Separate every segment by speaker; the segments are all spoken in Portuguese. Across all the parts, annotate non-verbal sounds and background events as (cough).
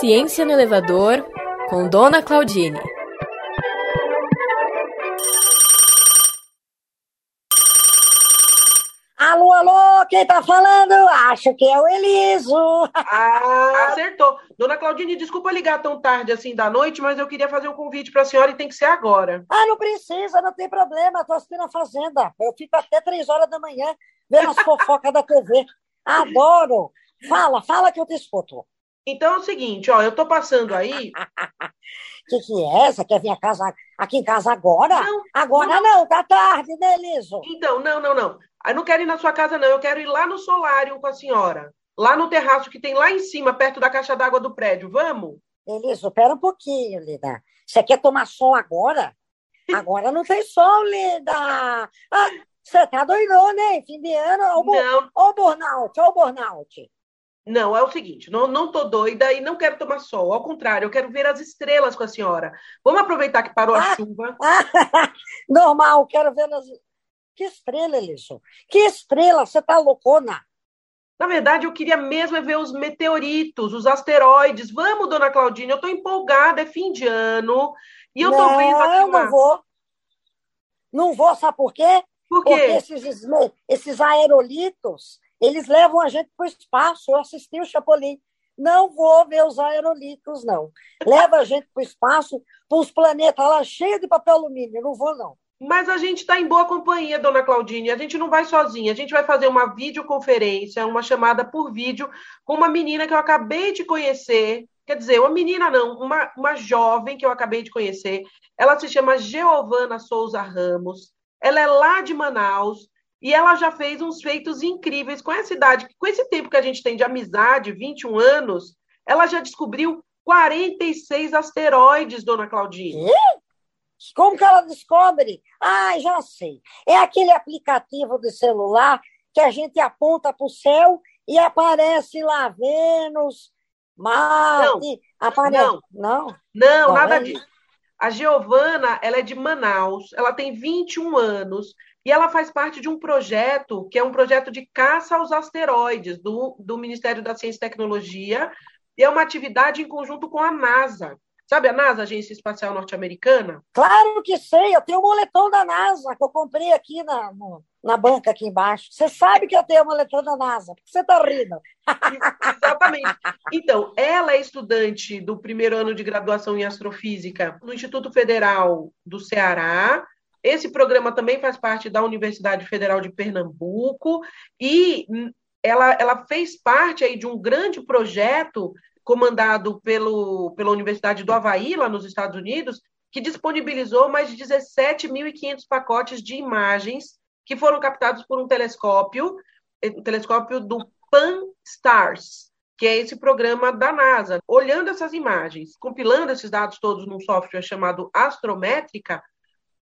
Speaker 1: Ciência no Elevador, com Dona Claudine.
Speaker 2: Alô, alô, quem tá falando? Acho que é o Eliso.
Speaker 3: Ah, acertou. Dona Claudine, desculpa ligar tão tarde assim da noite, mas eu queria fazer um convite para a senhora e tem que ser agora.
Speaker 2: Ah, não precisa, não tem problema. Tô assistindo a Fazenda. Eu fico até três horas da manhã vendo as (laughs) fofocas da TV. Adoro. Fala, fala que eu te escuto.
Speaker 3: Então é o seguinte, ó, eu tô passando aí.
Speaker 2: O (laughs) que, que é? Você quer vir a casa, aqui em casa agora?
Speaker 3: Não,
Speaker 2: agora não, não tá tarde, né, Eliso?
Speaker 3: Então, não, não, não. Eu não quero ir na sua casa, não. Eu quero ir lá no solário com a senhora. Lá no terraço que tem lá em cima, perto da caixa d'água do prédio. Vamos?
Speaker 2: Eliso, pera um pouquinho, Lida. Você quer tomar sol agora? (laughs) Agora não tem sol, Lida. Ah, você tá doidão, né? Fim de ano.
Speaker 3: Não.
Speaker 2: o burnout, ó o burnout.
Speaker 3: Não, é o seguinte, não, não tô doida e não quero tomar sol. Ao contrário, eu quero ver as estrelas com a senhora. Vamos aproveitar que parou a
Speaker 2: Ah.
Speaker 3: chuva.
Speaker 2: Ah, (laughs) normal, quero ver as... Que estrela, Eliso? Que estrela? Você tá loucona?
Speaker 3: Na verdade, eu queria mesmo é ver os meteoritos, os asteroides. Vamos, dona Claudine, eu tô empolgada, é fim de ano. E eu tô
Speaker 2: não,
Speaker 3: vendo aqui uma...
Speaker 2: não vou. Não vou, sabe por quê?
Speaker 3: Por
Speaker 2: Porque
Speaker 3: quê?
Speaker 2: esses, esme- esses aerolitos, eles levam a gente para o espaço. Eu assisti o Chapolin. Não vou ver os aerolitos, não. Leva a gente para o espaço, para os planetas lá cheios de papel alumínio. Não vou, não.
Speaker 3: Mas a gente está em boa companhia, dona Claudine. A gente não vai sozinha. A gente vai fazer uma videoconferência, uma chamada por vídeo com uma menina que eu acabei de conhecer. Quer dizer, uma menina não, uma, uma jovem que eu acabei de conhecer. Ela se chama Geovana Souza Ramos. Ela é lá de Manaus e ela já fez uns feitos incríveis com essa idade. Com esse tempo que a gente tem de amizade, 21 anos, ela já descobriu 46 asteroides, dona Claudine.
Speaker 2: Como que ela descobre? Ah, já sei. É aquele aplicativo de celular que a gente aponta para o céu e aparece lá Vênus, Marte, aparece.
Speaker 3: não.
Speaker 2: não.
Speaker 3: Não,
Speaker 2: Não,
Speaker 3: nada
Speaker 2: é
Speaker 3: disso. A Giovana, ela é de Manaus, ela tem 21 anos e ela faz parte de um projeto que é um projeto de caça aos asteroides do, do Ministério da Ciência e Tecnologia e é uma atividade em conjunto com a NASA. Sabe a NASA, Agência Espacial Norte-Americana?
Speaker 2: Claro que sei, eu tenho um moletom da NASA que eu comprei aqui na, no- na banca aqui embaixo. Você sabe que eu tenho um moletom da NASA, por que você está rindo?
Speaker 3: Exatamente. Então, ela é estudante do primeiro ano de graduação em astrofísica no Instituto Federal do Ceará. Esse programa também faz parte da Universidade Federal de Pernambuco e ela, ela fez parte aí de um grande projeto comandado pelo, pela Universidade do Havaí, lá nos Estados Unidos, que disponibilizou mais de 17.500 pacotes de imagens que foram captados por um telescópio, um telescópio do Pan-STARRS, que é esse programa da NASA. Olhando essas imagens, compilando esses dados todos num software chamado Astrométrica,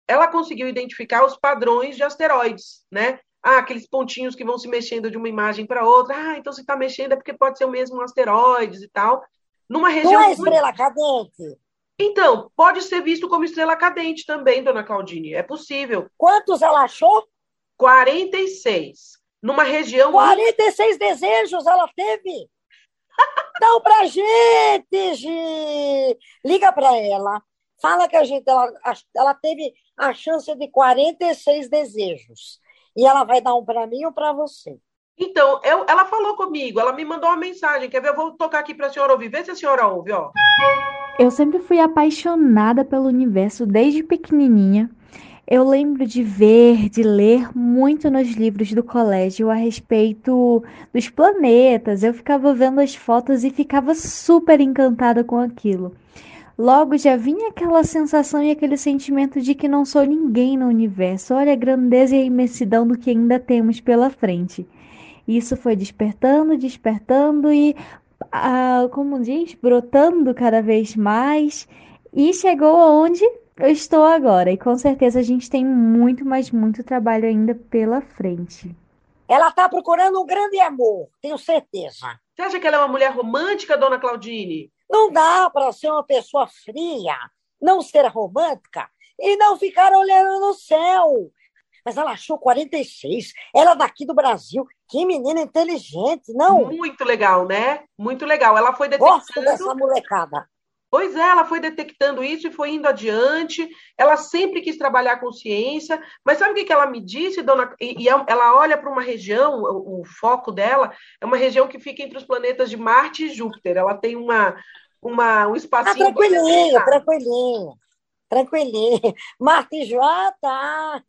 Speaker 3: ela conseguiu identificar os padrões de asteroides, né? Ah, aqueles pontinhos que vão se mexendo de uma imagem para outra. Ah, então se está mexendo é porque pode ser o mesmo asteroides e tal. Numa região.
Speaker 2: Não é
Speaker 3: muito-
Speaker 2: estrela cadente?
Speaker 3: Então, pode ser visto como estrela cadente também, dona Claudine. É possível.
Speaker 2: Quantos ela achou?
Speaker 3: 46. Numa região.
Speaker 2: 46 desejos ela teve. (laughs) Dá pra gente, Gi. Liga pra ela. Fala que a gente ela, ela teve a chance de 46 desejos. E ela vai dar um pra mim e um pra você.
Speaker 3: Então, eu- ela falou comigo, ela me mandou uma mensagem. Quer ver? Eu vou tocar aqui para a senhora ouvir. Vê se a senhora ouve, ó.
Speaker 4: Eu sempre fui apaixonada pelo universo desde pequenininha. Eu lembro de ver, de ler muito nos livros do colégio a respeito dos planetas. Eu ficava vendo as fotos e ficava super encantada com aquilo. Logo já vinha aquela sensação e aquele sentimento de que não sou ninguém no universo. Olha a grandeza e a imensidão do que ainda temos pela frente. Isso foi despertando, despertando e, ah, como diz, brotando cada vez mais. E chegou aonde eu estou agora. E com certeza a gente tem muito, mas muito trabalho ainda pela frente.
Speaker 2: Ela tá procurando um grande amor, tenho certeza.
Speaker 3: Você acha que ela é uma mulher romântica, dona Claudine?
Speaker 2: Não dá para ser uma pessoa fria, não ser romântica e não ficar olhando no céu. mas ela achou 46. Ela daqui do Brasil. Que menina inteligente, não?
Speaker 3: Muito legal, né? Muito legal. Ela foi detectando...
Speaker 2: Gosto dessa molecada.
Speaker 3: Pois é, ela foi detectando isso e foi indo adiante. Ela sempre quis trabalhar com ciência, mas sabe o que, ela me disse, dona? E, e é ela olha para uma região, o, o, foco dela é uma região que fica entre os planetas de Marte e Júpiter. Ela tem uma, uma um espacinho.
Speaker 2: Ah, tranquilinho, tranquilinho, tranquilinho. (laughs) Marte e Júpiter, ah, tá.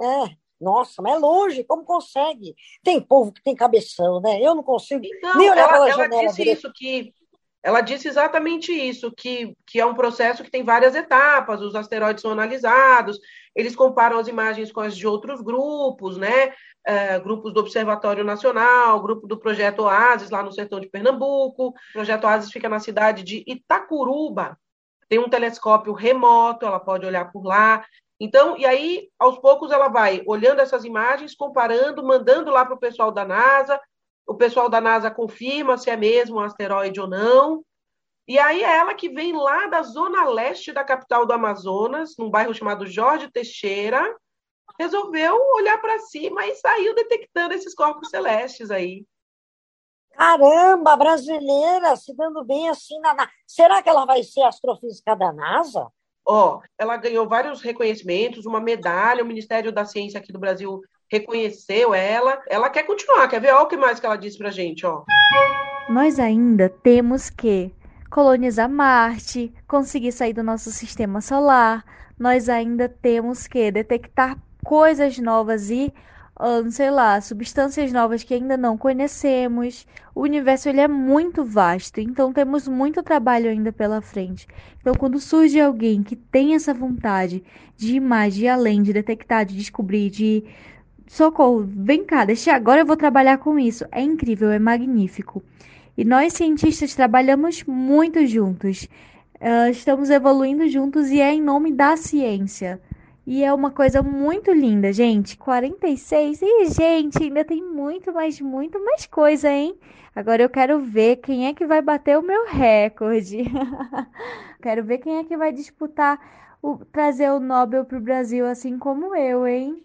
Speaker 2: É. Nossa, mas é longe, como consegue? Tem povo que tem cabeção, né? Eu não consigo
Speaker 3: então, nem olhar ela, pela ela janela. Disse direito. isso, que ela disse exatamente isso, que, que é um processo que tem várias etapas, os asteroides são analisados, eles comparam as imagens com as de outros grupos, né? É, grupos do Observatório Nacional, grupo do Projeto Oasis, lá no sertão de Pernambuco. O Projeto Oasis fica na cidade de Itacuruba. Tem um telescópio remoto, ela pode olhar por lá. Então, e aí, aos poucos, ela vai olhando essas imagens, comparando, mandando lá para o pessoal da NASA, o pessoal da NASA confirma se é mesmo um asteroide ou não. E aí é ela que vem lá da zona leste da capital do Amazonas, num bairro chamado Jorge Teixeira, resolveu olhar para cima e saiu detectando esses corpos celestes aí.
Speaker 2: Caramba, brasileira se dando bem assim na. Será que ela vai ser astrofísica da NASA?
Speaker 3: Ó, oh, ela ganhou vários reconhecimentos, uma medalha, o Ministério da Ciência aqui do Brasil reconheceu ela. Ela quer continuar, quer ver? Olha o que mais que ela disse pra gente, ó.
Speaker 4: Nós ainda temos que colonizar Marte, conseguir sair do nosso sistema solar. Nós ainda temos que detectar coisas novas e, uh, sei lá, substâncias novas que ainda não conhecemos. O universo ele é muito vasto, então temos muito trabalho ainda pela frente. Então, quando surge alguém que tem essa vontade de ir mais, de ir além, de detectar, de descobrir, de socorro, vem cá, deixa agora eu vou trabalhar com isso. É incrível, é magnífico. E nós cientistas trabalhamos muito juntos. Uh, estamos evoluindo juntos e é em nome da ciência. E é uma coisa muito linda, gente. 46. E, gente, ainda tem muito mais, muito mais coisa, hein? Agora eu quero ver quem é que vai bater o meu recorde. (laughs) quero ver quem é que vai disputar, o, trazer o Nobel para o Brasil, assim como eu, hein?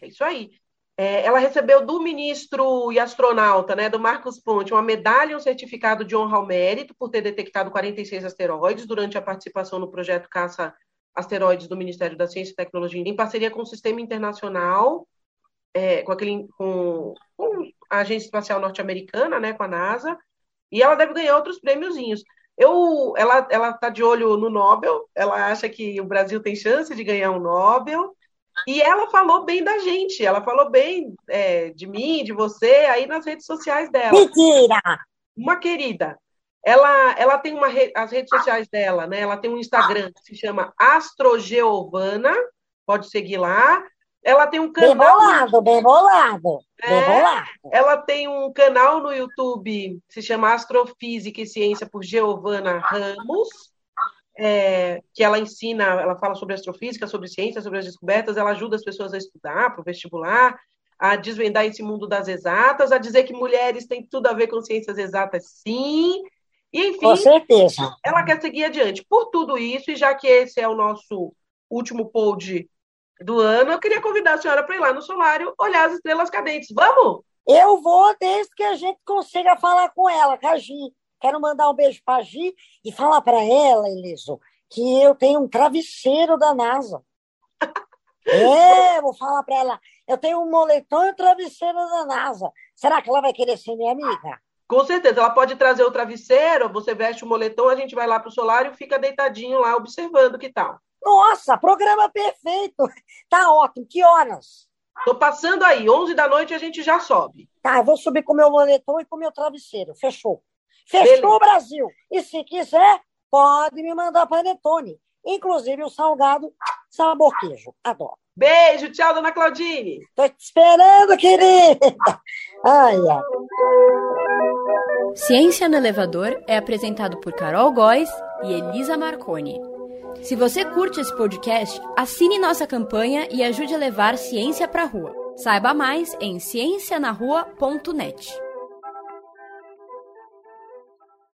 Speaker 3: É isso aí. É, ela recebeu do ministro e astronauta, né, do Marcos Ponte, uma medalha e um certificado de honra ao mérito por ter detectado 46 asteroides durante a participação no projeto Caça Asteroides do Ministério da Ciência e Tecnologia, em parceria com o Sistema Internacional, é, com, aquele, com, com a Agência Espacial Norte-Americana, né, com a NASA, e ela deve ganhar outros prêmiozinhos. Eu, ela está de olho no Nobel, ela acha que o Brasil tem chance de ganhar um Nobel, e ela falou bem da gente, ela falou bem é, de mim, de você, aí nas redes sociais dela.
Speaker 2: Mentira!
Speaker 3: Uma querida. Ela, ela tem uma re... as redes sociais dela, né? Ela tem um Instagram que se chama Astrogeovana, pode seguir lá. Ela tem um canal.
Speaker 2: Bem bolado, bem bolado. É, bem bolado.
Speaker 3: Ela tem um canal no YouTube que se chama Astrofísica e Ciência por Giovana Ramos é, que ela ensina, ela fala sobre astrofísica, sobre ciência, sobre as descobertas, ela ajuda as pessoas a estudar para o vestibular, a desvendar esse mundo das exatas, a dizer que mulheres têm tudo a ver com ciências exatas, sim. E, enfim,
Speaker 2: com certeza.
Speaker 3: ela quer seguir adiante. Por tudo isso, e já que esse é o nosso último pod do ano, eu queria convidar a senhora para ir lá no solário olhar as estrelas cadentes. Vamos?
Speaker 2: Eu vou desde que a gente consiga falar com ela, Cagi. Quero mandar um beijo para a Gi e falar para ela, Eliso, que eu tenho um travesseiro da NASA. (laughs) É, vou falar para ela. Eu tenho um moletom e um travesseiro da NASA. Será que ela vai querer ser minha amiga?
Speaker 3: Com certeza, ela pode trazer o travesseiro, você veste o moletom, a gente vai lá para o solário e fica deitadinho lá observando que tal.
Speaker 2: Nossa, programa perfeito. Tá ótimo. Que horas?
Speaker 3: Tô passando aí, 11 da noite a gente já sobe.
Speaker 2: Tá, eu vou subir com o meu moletom e com o meu travesseiro. Fechou. Fechou o Brasil. E se quiser, pode me mandar panetone. Inclusive o salgado sabor queijo. Adoro.
Speaker 3: Beijo, tchau, dona Claudine.
Speaker 2: Tô te esperando, querida. Ai, ai.
Speaker 1: Ciência no Elevador é apresentado por Carol Góes e Elisa Marconi. Se você curte esse podcast, assine nossa campanha e ajude a levar ciência para a rua. Saiba mais em ciencianarrua.net.